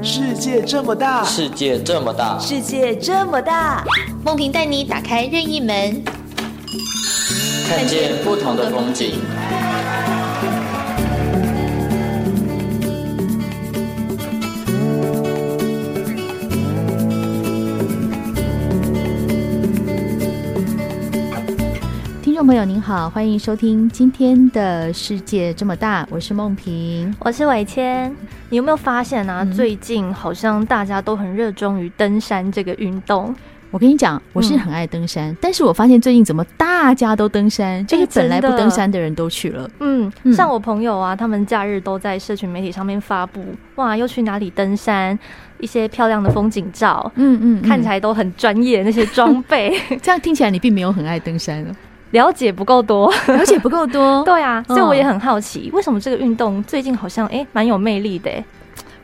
世界这么大，世界这么大，世界这么大，梦萍带你打开任意门，看见不同的风景。朋友您好，欢迎收听今天的世界这么大，我是梦萍，我是伟谦。你有没有发现啊？嗯、最近好像大家都很热衷于登山这个运动。我跟你讲，我是很爱登山，嗯、但是我发现最近怎么大家都登山，就是本来不登山的人都去了。嗯，嗯像我朋友啊，他们假日都在社群媒体上面发布，哇，又去哪里登山，一些漂亮的风景照，嗯嗯，嗯，看起来都很专业，那些装备。这样听起来你并没有很爱登山了。了解不够多，了解不够多，对啊，所以我也很好奇，为什么这个运动最近好像哎蛮有魅力的？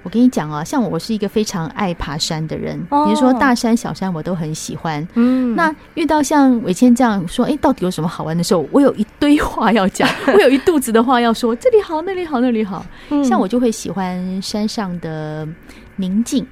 我跟你讲啊，像我是一个非常爱爬山的人，比如说大山小山我都很喜欢。嗯，那遇到像伟谦这样说，哎，到底有什么好玩的时候，我有一堆话要讲，我有一肚子的话要说，这里好，那里好，那里好。像我就会喜欢山上的宁静。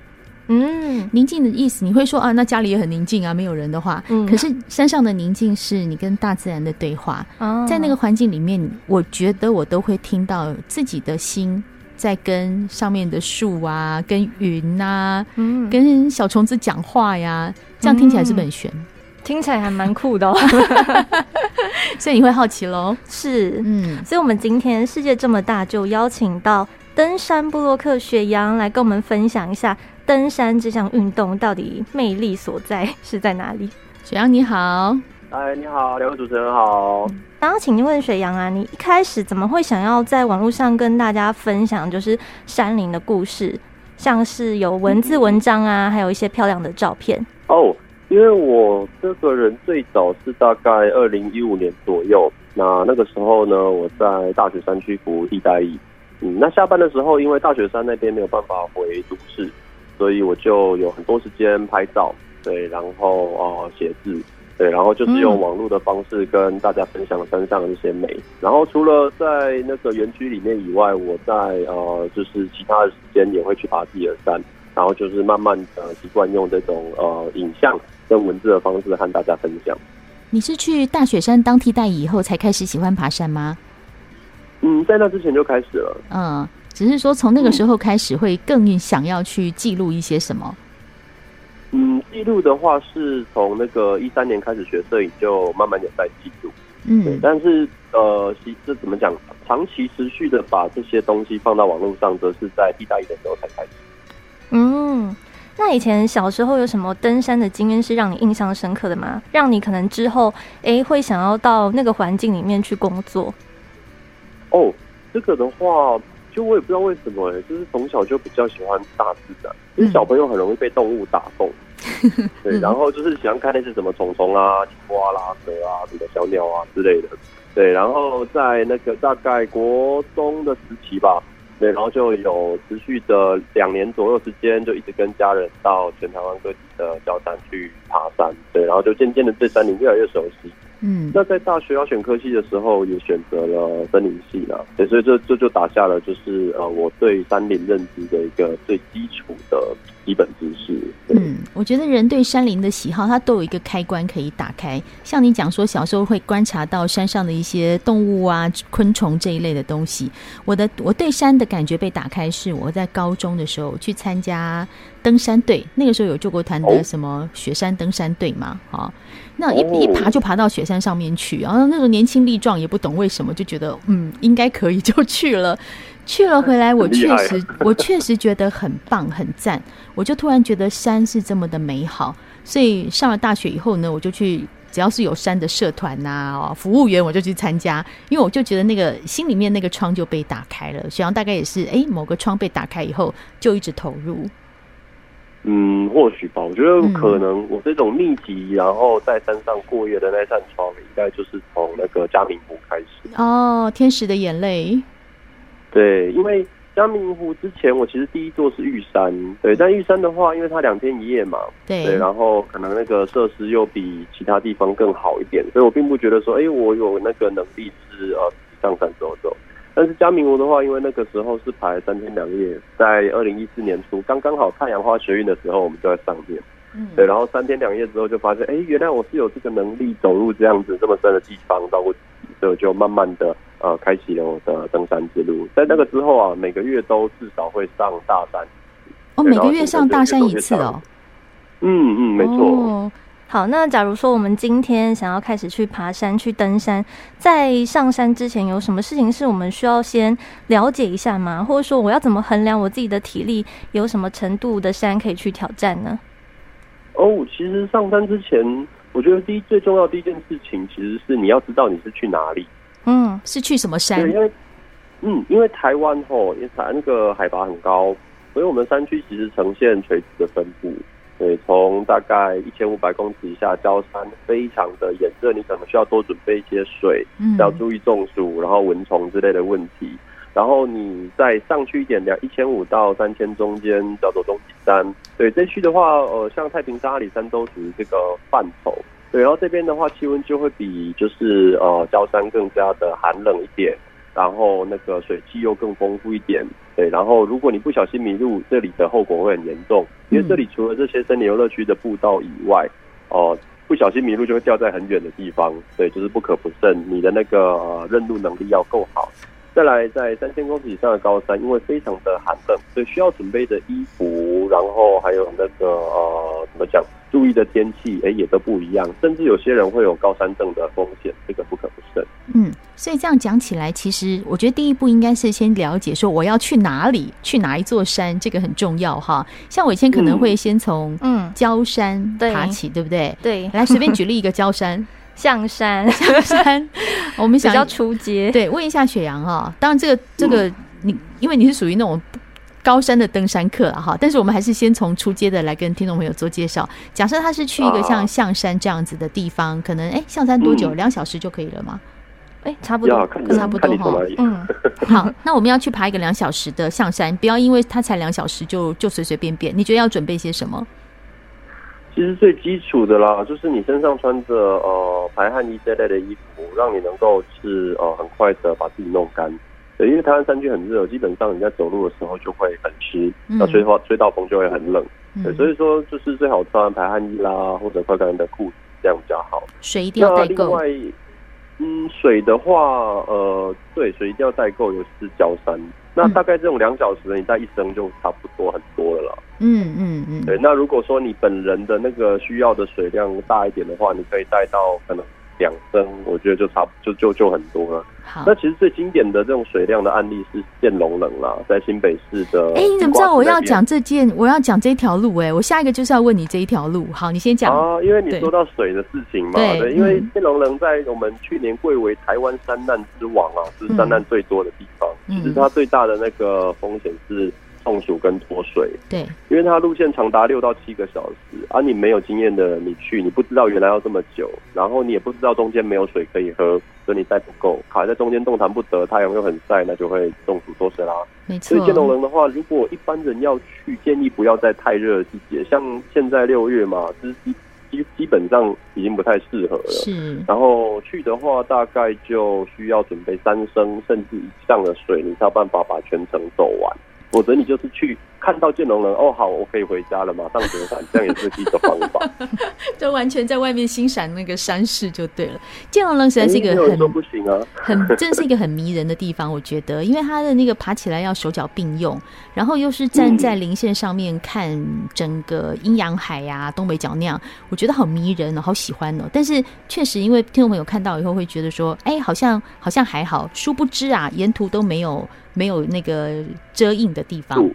嗯，宁静的意思，你会说啊，那家里也很宁静啊，没有人的话。嗯，可是山上的宁静是你跟大自然的对话。哦，在那个环境里面，我觉得我都会听到自己的心在跟上面的树啊、跟云啊、嗯、跟小虫子讲话呀。这样听起来是不是很玄？嗯，听起来还蛮酷的哦。所以你会好奇喽？是，嗯。所以我们今天世界这么大，就邀请到登山布洛克雪阳来跟我们分享一下。登山这项运动到底魅力所在是在哪里？雪阳你好，哎你好，两位主持人好。然后请问雪阳啊，你一开始怎么会想要在网络上跟大家分享就是山林的故事，像是有文字文章啊，还有一些漂亮的照片？哦，因为我这个人最早是大概二零一五年左右，那那个时候呢，我在大雪山区服替代役，嗯，那下班的时候，因为大雪山那边没有办法回都市。所以我就有很多时间拍照，对，然后哦写字，对，然后就是用网络的方式跟大家分享山上的一些美。嗯、然后除了在那个园区里面以外，我在呃就是其他的时间也会去爬自己的山，然后就是慢慢的习惯用这种呃影像跟文字的方式和大家分享。你是去大雪山当替代以后才开始喜欢爬山吗？嗯，在那之前就开始了。嗯。只是说，从那个时候开始，会更想要去记录一些什么？嗯，记录的话，是从那个一三年开始学摄影，就慢慢有在记录。嗯，但是呃，其实怎么讲，长期持续的把这些东西放到网络上，则是在一大一的时候才开始。嗯，那以前小时候有什么登山的经验是让你印象深刻的吗？让你可能之后哎、欸、会想要到那个环境里面去工作？哦，这个的话。就我也不知道为什么就是从小就比较喜欢大自然，因为小朋友很容易被动物打动，对，然后就是喜欢看那些什么虫虫啊、青蛙啦、蛇啊、什么小鸟啊之类的，对，然后在那个大概国中的时期吧，对，然后就有持续的两年左右时间，就一直跟家人到全台湾各地的高山去爬山，对，然后就渐渐的对山林越来越熟悉。嗯，那在大学要选科系的时候，也选择了森林系了。对，所以这这就打下了就是呃，我对山林认知的一个最基础的基本知识。嗯，我觉得人对山林的喜好，它都有一个开关可以打开。像你讲说，小时候会观察到山上的一些动物啊、昆虫这一类的东西。我的我对山的感觉被打开，是我在高中的时候去参加登山队，那个时候有救国团的什么雪山登山队嘛，哈。那一一爬就爬到雪山上面去，然后那种年轻力壮，也不懂为什么，就觉得嗯应该可以，就去了。去了回来，我确实 我确实觉得很棒很赞。我就突然觉得山是这么的美好，所以上了大学以后呢，我就去只要是有山的社团呐、啊，服务员我就去参加，因为我就觉得那个心里面那个窗就被打开了。雪阳大概也是哎，某个窗被打开以后，就一直投入。嗯，或许吧。我觉得可能我这种密集，然后在山上过夜的那扇窗，应该就是从那个嘉明湖开始。哦，天使的眼泪。对，因为嘉明湖之前我其实第一座是玉山，对，但玉山的话，因为它两天一夜嘛，对，对，然后可能那个设施又比其他地方更好一点，所以我并不觉得说，哎，我有那个能力是呃上山走走。但是嘉明湖的话，因为那个时候是排三天两夜，在二零一四年初，刚刚好太阳花学运的时候，我们就在上面。嗯，对，然后三天两夜之后就发现，哎，原来我是有这个能力走入这样子这么深的地方，照顾自己，所以就慢慢的呃开启了我的登山之路。在那个之后啊，每个月都至少会上大山。哦，每个月上大山一次哦。嗯嗯，没错。哦好，那假如说我们今天想要开始去爬山、去登山，在上山之前有什么事情是我们需要先了解一下吗？或者说我要怎么衡量我自己的体力，有什么程度的山可以去挑战呢？哦，其实上山之前，我觉得第一最重要的第一件事情，其实是你要知道你是去哪里。嗯，是去什么山？对，因为嗯，因为台湾吼，因为那个海拔很高，所以我们山区其实呈现垂直的分布。对，从大概一千五百公尺以下，高山非常的炎热，你可能需要多准备一些水，嗯，要注意中暑，然后蚊虫之类的问题。然后你再上去一点，两一千五到三千中间叫做中级山。对，这区的话，呃，像太平山、阿里山都属于这个范畴。对，然后这边的话，气温就会比就是呃高山更加的寒冷一点。然后那个水汽又更丰富一点，对。然后如果你不小心迷路，这里的后果会很严重，因为这里除了这些森林游乐区的步道以外，哦、呃，不小心迷路就会掉在很远的地方，对，就是不可不慎。你的那个、呃、认路能力要够好。再来，在三千公尺以上的高山，因为非常的寒冷，所以需要准备的衣服，然后还有那个呃，怎么讲？注意的天气，哎，也都不一样，甚至有些人会有高山症的风险，这个不可不慎。嗯，所以这样讲起来，其实我觉得第一步应该是先了解说我要去哪里，去哪一座山，这个很重要哈。像我以前可能会先从嗯焦山爬起，嗯、对不对？对，来随便举例一个焦山，象山，象山，我们想要出街。对，问一下雪阳哈，当然这个这个你，因为你是属于那种。高山的登山客了哈，但是我们还是先从出街的来跟听众朋友做介绍。假设他是去一个像象山这样子的地方，可能哎，象山多久？两小时就可以了吗？哎，差不多，差不多哈。嗯，好，那我们要去爬一个两小时的象山，不要因为它才两小时就就随随便便。你觉得要准备些什么？其实最基础的啦，就是你身上穿着呃排汗衣这类的衣服，让你能够是呃很快的把自己弄干。对，因为台湾山区很热，基本上你在走路的时候就会很湿，那吹风吹到风就会很冷。对，所以说就是最好穿排汗衣啦，或者快干的裤子，这样比较好。水一定要带够。那另外，嗯，水的话，呃，对，水一定要带够，尤其是焦山。那大概这种两小时，你带一升就差不多很多了啦。嗯嗯嗯。对，那如果说你本人的那个需要的水量大一点的话，你可以带到可能。两升，我觉得就差就就就很多了。好，那其实最经典的这种水量的案例是建龙棱啦，在新北市的。哎、欸，你怎么知道我要讲这件？我要讲这条路、欸？哎，我下一个就是要问你这一条路。好，你先讲啊，因为你说到水的事情嘛。对，对，因为建龙棱在我们去年贵为台湾三难之王啊，是三难最多的地方。嗯、其实它最大的那个风险是。中暑跟脱水，对，因为它路线长达六到七个小时，而、啊、你没有经验的你去，你不知道原来要这么久，然后你也不知道中间没有水可以喝，所以你带不够，卡在中间动弹不得，太阳又很晒，那就会中暑脱水啦。没错，所以建龙人的话，如果一般人要去，建议不要在太热的季节，像现在六月嘛，基基基本上已经不太适合了。是，然后去的话，大概就需要准备三升甚至以上的水，你才有办法把全程走完。否则你就是去看到剑龙人哦，好，我可以回家了，马上折返，这样也是一个方法。就完全在外面欣赏那个山势就对了。剑龙人实在是一个很不行啊，很真是一个很迷人的地方，我觉得，因为它的那个爬起来要手脚并用，然后又是站在林线上面看整个阴阳海呀、啊、东北角那样，我觉得好迷人哦，好喜欢哦。但是确实，因为听众朋友看到以后会觉得说，哎，好像好像还好，殊不知啊，沿途都没有。没有那个遮荫的地方，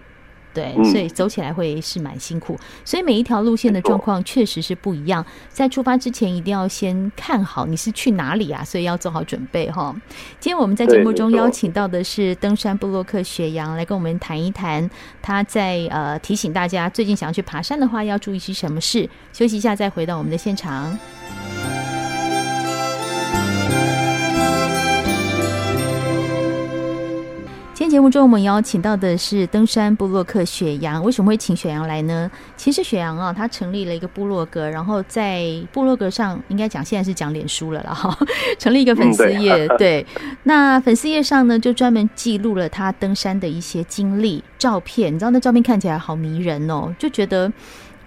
对，所以走起来会是蛮辛苦。所以每一条路线的状况确实是不一样。在出发之前，一定要先看好你是去哪里啊，所以要做好准备哈。今天我们在节目中邀请到的是登山布洛克雪阳来跟我们谈一谈，他在呃提醒大家，最近想要去爬山的话，要注意些什么事。休息一下，再回到我们的现场。节目中，我们邀请到的是登山部落客雪阳。为什么会请雪阳来呢？其实雪阳啊，他成立了一个部落格，然后在部落格上，应该讲现在是讲脸书了啦，哈，成立一个粉丝页。嗯、对，对，那粉丝页上呢，就专门记录了他登山的一些经历、照片。你知道那照片看起来好迷人哦，就觉得。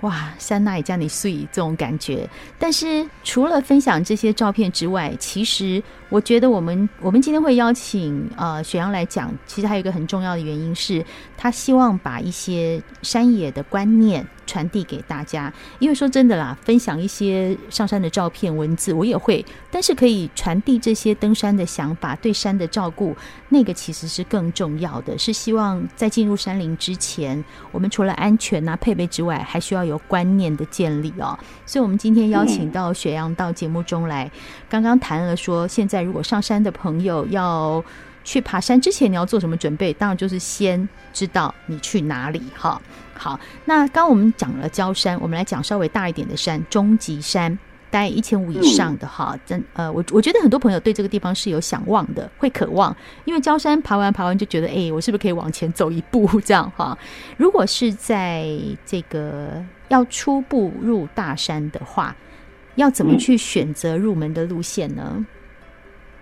哇，山那也叫你睡这种感觉。但是除了分享这些照片之外，其实我觉得我们我们今天会邀请呃雪阳来讲，其实还有一个很重要的原因是，他希望把一些山野的观念。传递给大家，因为说真的啦，分享一些上山的照片、文字，我也会，但是可以传递这些登山的想法，对山的照顾，那个其实是更重要的。是希望在进入山林之前，我们除了安全啊、配备之外，还需要有观念的建立哦。所以，我们今天邀请到雪阳到节目中来，刚刚谈了说，现在如果上山的朋友要去爬山之前，你要做什么准备？当然就是先知道你去哪里哈。好，那刚刚我们讲了焦山，我们来讲稍微大一点的山，终极山，大概一千五以上的哈。真呃，我我觉得很多朋友对这个地方是有想望的，会渴望，因为焦山爬完爬完就觉得，哎、欸，我是不是可以往前走一步 这样哈？如果是在这个要初步入大山的话，要怎么去选择入门的路线呢？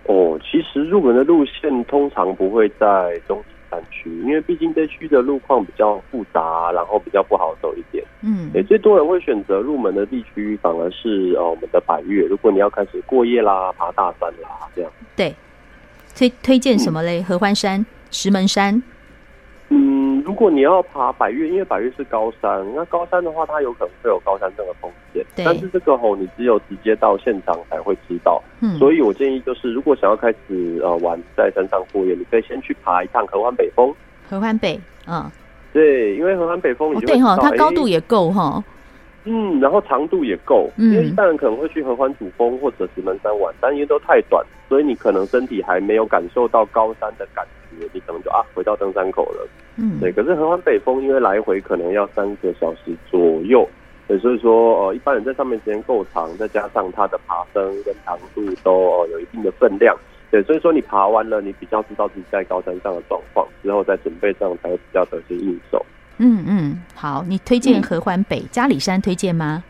哦，其实入门的路线通常不会在中级山区，因为毕竟这区的路况比较复杂，然后比较不好走一点。嗯，也，最多人会选择入门的地区，反而是呃我们的百越。如果你要开始过夜啦、爬大山啦，这样。对，推推荐什么嘞？嗯、合欢山、石门山。嗯，如果你要爬百岳，因为百岳是高山，那高山的话，它有可能会有高山症的风险。对。但是这个吼，你只有直接到现场才会知道。嗯。所以我建议就是，如果想要开始呃玩在山上过夜，你可以先去爬一趟合欢北峰。合欢北，嗯。对，因为合欢北峰你就、哦、对哈，它高度也够哈。嗯，然后长度也够，因为一般人可能会去合欢主峰或者石门山玩，但因为都太短，所以你可能身体还没有感受到高山的感觉，你可能就啊回到登山口了。嗯，对。可是合欢北峰因为来回可能要三个小时左右，对，所以说呃一般人在上面时间够长，再加上它的爬升跟长度都、呃、有一定的分量，对，所以说你爬完了，你比较知道自己在高山上的状况，之后再准备上才会比较得心应手。嗯嗯，好，你推荐合欢北、嘉、嗯、里山推荐吗？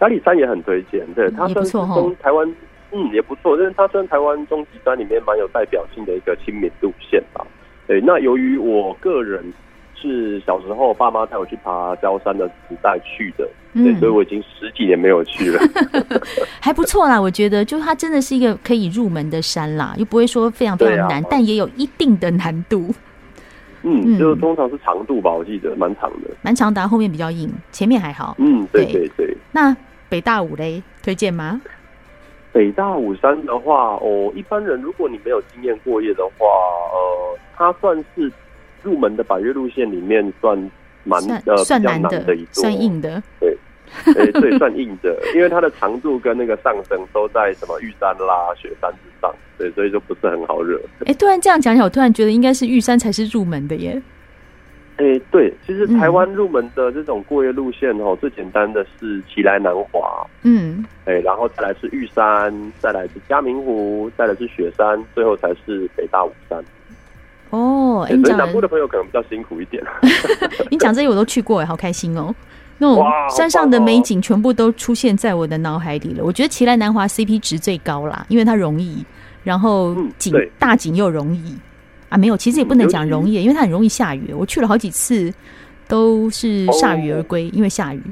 嘉里山也很推荐，对，它算是从台湾，嗯，也不错，因为它算台湾中级山里面蛮有代表性的一个亲民路线吧。对，那由于我个人是小时候爸妈带我去爬焦山的时代去的，对，嗯、所以我已经十几年没有去了，还不错啦，我觉得，就它真的是一个可以入门的山啦，又不会说非常非常难，啊、但也有一定的难度。嗯，就通常是长度吧，我记得蛮长的，蛮长的，后面比较硬，前面还好。嗯，对对对。那北大五嘞，推荐吗？北大武山的话，哦，一般人如果你没有经验过夜的话，呃，它算是入门的百越路线里面算蛮算呃算难的，的一座，算硬的。对。哎、欸，对，算硬的，因为它的长度跟那个上升都在什么玉山啦、雪山之上，对，所以就不是很好惹。哎、欸，突然这样讲起来，我突然觉得应该是玉山才是入门的耶。哎、欸，对，其实台湾入门的这种过夜路线哦，嗯、最简单的是奇莱南华，嗯，哎、欸，然后再来是玉山，再来是嘉明湖，再来是雪山，最后才是北大武山。哦，哎、欸，所以南部的朋友可能比较辛苦一点。你讲这些我都去过，哎，好开心哦。那种山上的美景全部都出现在我的脑海里了。我觉得奇莱南华 CP 值最高啦，因为它容易，然后景大景又容易啊。没有，其实也不能讲容易，因为它很容易下雨。我去了好几次，都是铩羽而归，因为下雨。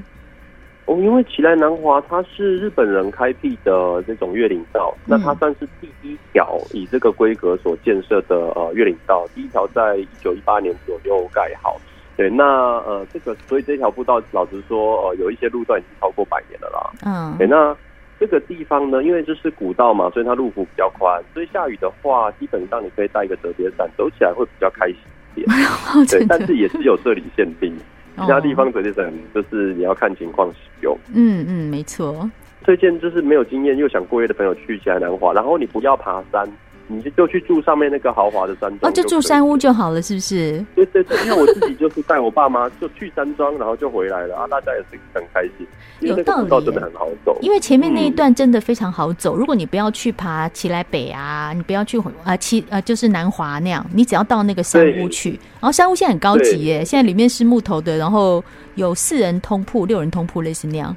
哦，因为奇莱南华它是日本人开辟的这种月岭道，那它算是第一条以这个规格所建设的呃月岭道，第一条在一九一八年左右盖好。对，那呃，这个所以这条步道，老实说，呃，有一些路段已经超过百年了啦。嗯。对，那这个地方呢，因为这是古道嘛，所以它路幅比较宽，所以下雨的话，基本上你可以带一个折叠伞，走起来会比较开心一点。对，但是也是有这里限定，其他地方折叠伞就是你要看情况使用。嗯嗯，没错。推荐就是没有经验又想过夜的朋友去奇莱南华，然后你不要爬山。你就去住上面那个豪华的山庄，哦，就住山屋就好了，是不是？对对对，因为我自己就是带我爸妈就去山庄，然后就回来了啊，大家也是很开心。有道理，真的很好走，因为前面那一段真的非常好走。嗯、如果你不要去爬奇来北啊，你不要去啊奇呃就是南华那样，你只要到那个山屋去，然后山屋现在很高级耶，现在里面是木头的，然后有四人通铺、六人通铺类似那样。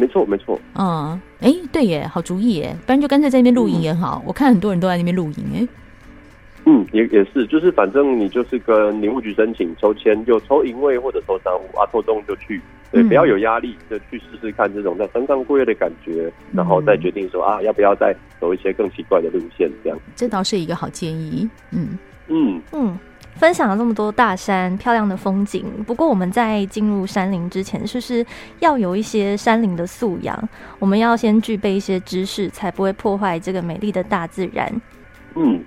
没错，没错。嗯，哎，对耶，好主意耶，不然就干脆在那边露营也好。嗯、我看很多人都在那边露营，哎。嗯，也也是，就是反正你就是跟林务局申请抽签，就抽营位或者抽商务啊，抽中就去，对，不要有压力，就去试试看这种在山上过夜的感觉，然后再决定说啊，要不要再走一些更奇怪的路线，这样。这倒是一个好建议。嗯嗯嗯。分享了这么多大山漂亮的风景，不过我们在进入山林之前，是不是要有一些山林的素养？我们要先具备一些知识，才不会破坏这个美丽的大自然。嗯，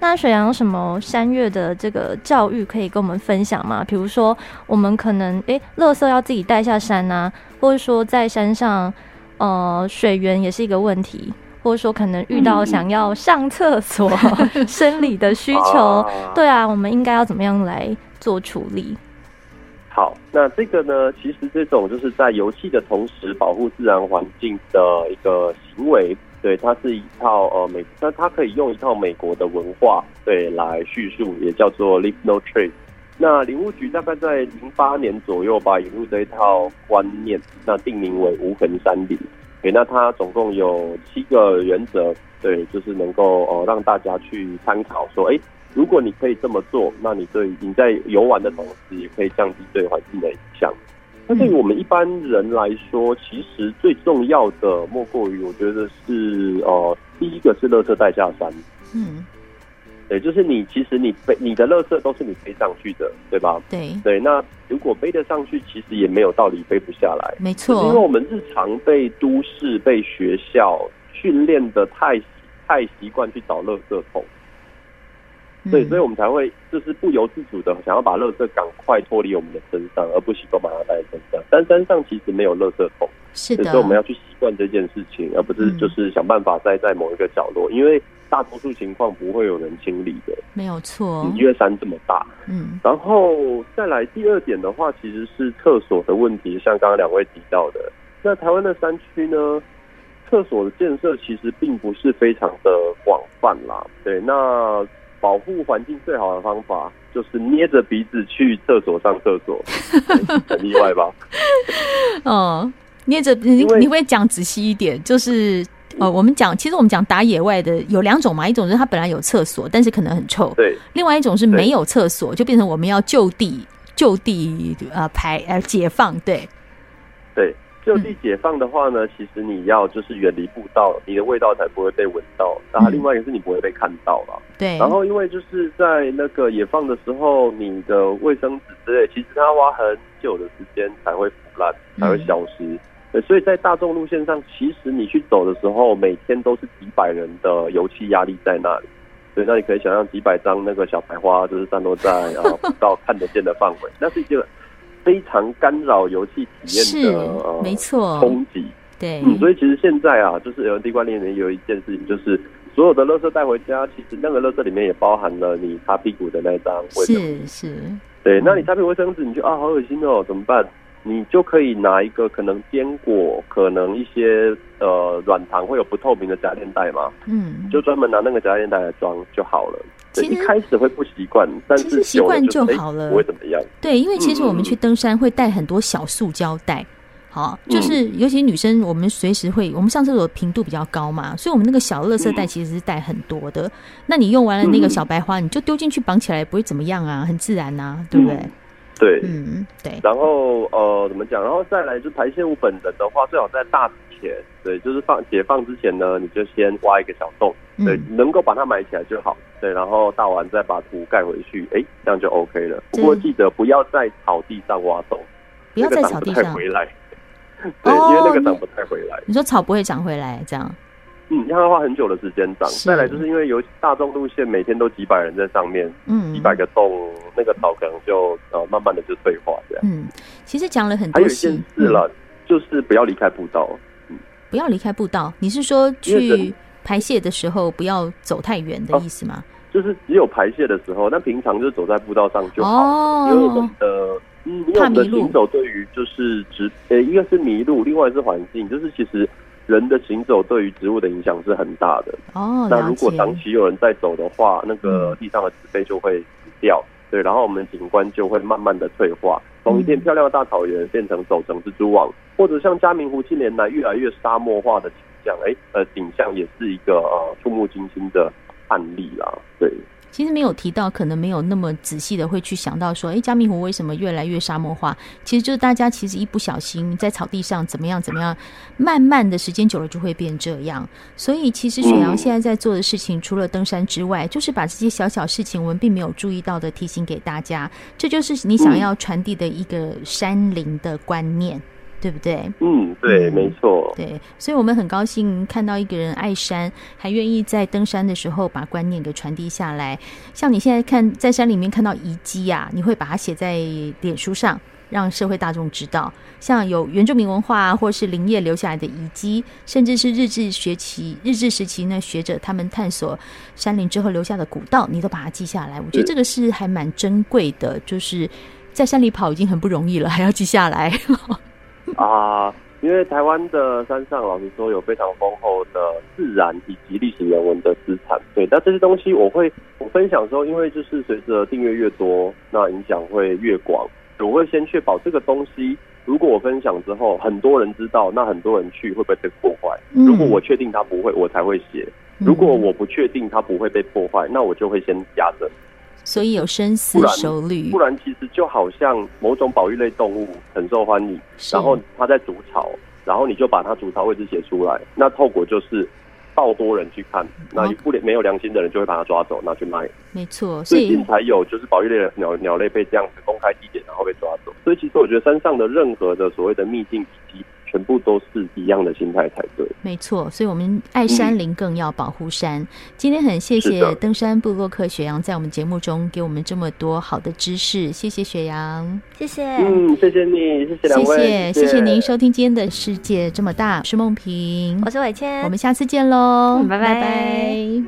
那水阳有什么山岳的这个教育可以跟我们分享吗？比如说，我们可能诶，垃圾要自己带下山啊，或者说在山上，呃，水源也是一个问题。或者说可能遇到想要上厕所、生理的需求，对啊，我们应该要怎么样来做处理？好，那这个呢，其实这种就是在游戏的同时保护自然环境的一个行为，对，它是一套呃美，那它可以用一套美国的文化对来叙述，也叫做 Leave No Trace。那林务局大概在零八年左右吧，引入这一套观念，那定名为无痕山林。对，那它总共有七个原则，对，就是能够呃让大家去参考，说，哎，如果你可以这么做，那你对你在游玩的同时，也可以降低对环境的影响。那对于我们一般人来说，其实最重要的莫过于，我觉得是呃，第一个是垃圾带下山，嗯。对，就是你，其实你背你的垃圾都是你背上去的，对吧？对对，那如果背得上去，其实也没有道理背不下来。没错，因为我们日常被都市、被学校训练的太太习惯去找垃圾桶，对，嗯，所以我们才会就是不由自主的想要把垃圾赶快脱离我们的身上，而不习惯把它带在身上。但山上其实没有垃圾桶。是的，所以我们要去习惯这件事情，而不是就是想办法栽在某一个角落，嗯、因为大多数情况不会有人清理的。没有错，因为山这么大。嗯，然后再来第二点的话，其实是厕所的问题，像刚刚两位提到的，那台湾的山区呢，厕所的建设其实并不是非常的广泛啦。对，那保护环境最好的方法就是捏着鼻子去厕所上厕所，很意外吧？哦。捏着你，你会讲仔细一点？就是呃，我们讲，其实我们讲打野外的有两种嘛，一种是它本来有厕所，但是可能很臭；对，另外一种是没有厕所，就变成我们要就地就地呃排呃解放。对，对，就地解放的话呢，嗯、其实你要就是远离步道，你的味道才不会被闻到。然后另外一个是你不会被看到了。对、嗯，然后因为就是在那个野放的时候，你的卫生纸之类，其实它花很久的时间才会腐烂，才会消失。嗯对，所以在大众路线上，其实你去走的时候，每天都是几百人的油气压力在那里。对，那你可以想象几百张那个小白花，就是散落在啊不到看得见的范围，那是一个非常干扰游戏体验的呃没错冲击。对，嗯，所以其实现在啊，就是 LNT 观念里面有一件事情，就是所有的垃圾带回家，其实那个垃圾里面也包含了你擦屁股的那张卫生纸。是是，对，那你擦屁股卫生纸，你就啊好恶心哦，怎么办？你就可以拿一个可能坚果，可能一些呃软糖会有不透明的夹链袋嘛，嗯，就专门拿那个夹链袋来装就好了。其实一开始会不习惯，但是习惯就好了，不会怎么样。对，因为其实我们去登山会带很多小塑胶袋，嗯、好，就是尤其女生，我们随时会，我们上厕所频度比较高嘛，所以我们那个小垃圾袋其实是带很多的。嗯、那你用完了那个小白花，你就丢进去绑起来，也不会怎么样啊，很自然啊，对不对？嗯对，嗯，对。然后呃，怎么讲？然后再来就排泄物本人的话，最好在大之前，对，就是放解放之前呢，你就先挖一个小洞，对，嗯、能够把它埋起来就好，对。然后大完再把土盖回去，哎，这样就 OK 了。不过记得不要在草地上挖洞，不要在草地上回来，对，因为那个长不太回来。你说草不会长回来，这样？嗯，让它花很久的时间长。再来就是因为有大众路线，每天都几百人在上面，嗯，几百个洞，那个草可能就呃慢慢的就退化这样。嗯，其实讲了很多。还有一件事了，嗯、就是不要离开步道。嗯，不要离开步道。你是说去排泄的时候不要走太远的意思吗？就是只有排泄的时候，那平常就走在步道上就好。哦，因为我们的嗯，因为我们的行走对于就是直呃，一个是迷路，另外是环境，就是其实人的行走对于植物的影响是很大的。哦，那如果长期有人在走的话，那个地上的植被就会死掉。对，然后我们景观就会慢慢的退化，从一片漂亮的大草原变成走成蜘蛛网，或者像嘉明湖近年来越来越沙漠化的景象，哎，呃，景象也是一个呃触目惊心的。案例啦，对，其实没有提到，可能没有那么仔细的会去想到说，哎，加密湖为什么越来越沙漠化？其实就是大家其实一不小心在草地上怎么样怎么样，慢慢的时间久了就会变这样。所以其实雪阳现在在做的事情，除了登山之外，就是把这些小小事情我们并没有注意到的提醒给大家，这就是你想要传递的一个山林的观念。对不对？嗯，对，没错。对，所以我们很高兴看到一个人爱山，还愿意在登山的时候把观念给传递下来。像你现在看在山里面看到遗迹啊，你会把它写在脸书上，让社会大众知道。像有原住民文化或是林业留下来的遗迹，甚至是日治学期、日治时期呢学者他们探索山林之后留下的古道，你都把它记下来。我觉得这个是还蛮珍贵的，就是 在山里跑已经很不容易了，还要记下来。啊，因为台湾的山上，老实说有非常丰厚的自然以及历史人文的资产。对，那这些东西我会我分享的时候，因为就是随着订阅越多，那影响会越广。我会先确保这个东西，如果我分享之后，很多人知道，那很多人去会不会被破坏？如果我确定它不会，我才会写；如果我不确定它不会被破坏，那我就会先压着。所以有深思熟虑，不然其实就好像某种保育类动物很受欢迎，然后它在筑巢，然后你就把它筑巢位置写出来，那后果就是到多人去看，那不没有良心的人就会把它抓走拿去卖。没错，最近才有就是保育类的鸟鸟类被这样子公开地点然后被抓走，所以其实我觉得山上的任何的所谓的秘境遗迹。全部都是一样的心态才对，没错。所以，我们爱山林更要保护山。嗯、今天很谢谢登山部落客雪阳在我们节目中给我们这么多好的知识，谢谢雪阳，谢谢，嗯，谢谢你，谢谢两位，谢谢，谢谢您收听今天的世界这么大，我是梦萍，我是伟谦，我们下次见喽，拜拜。拜拜。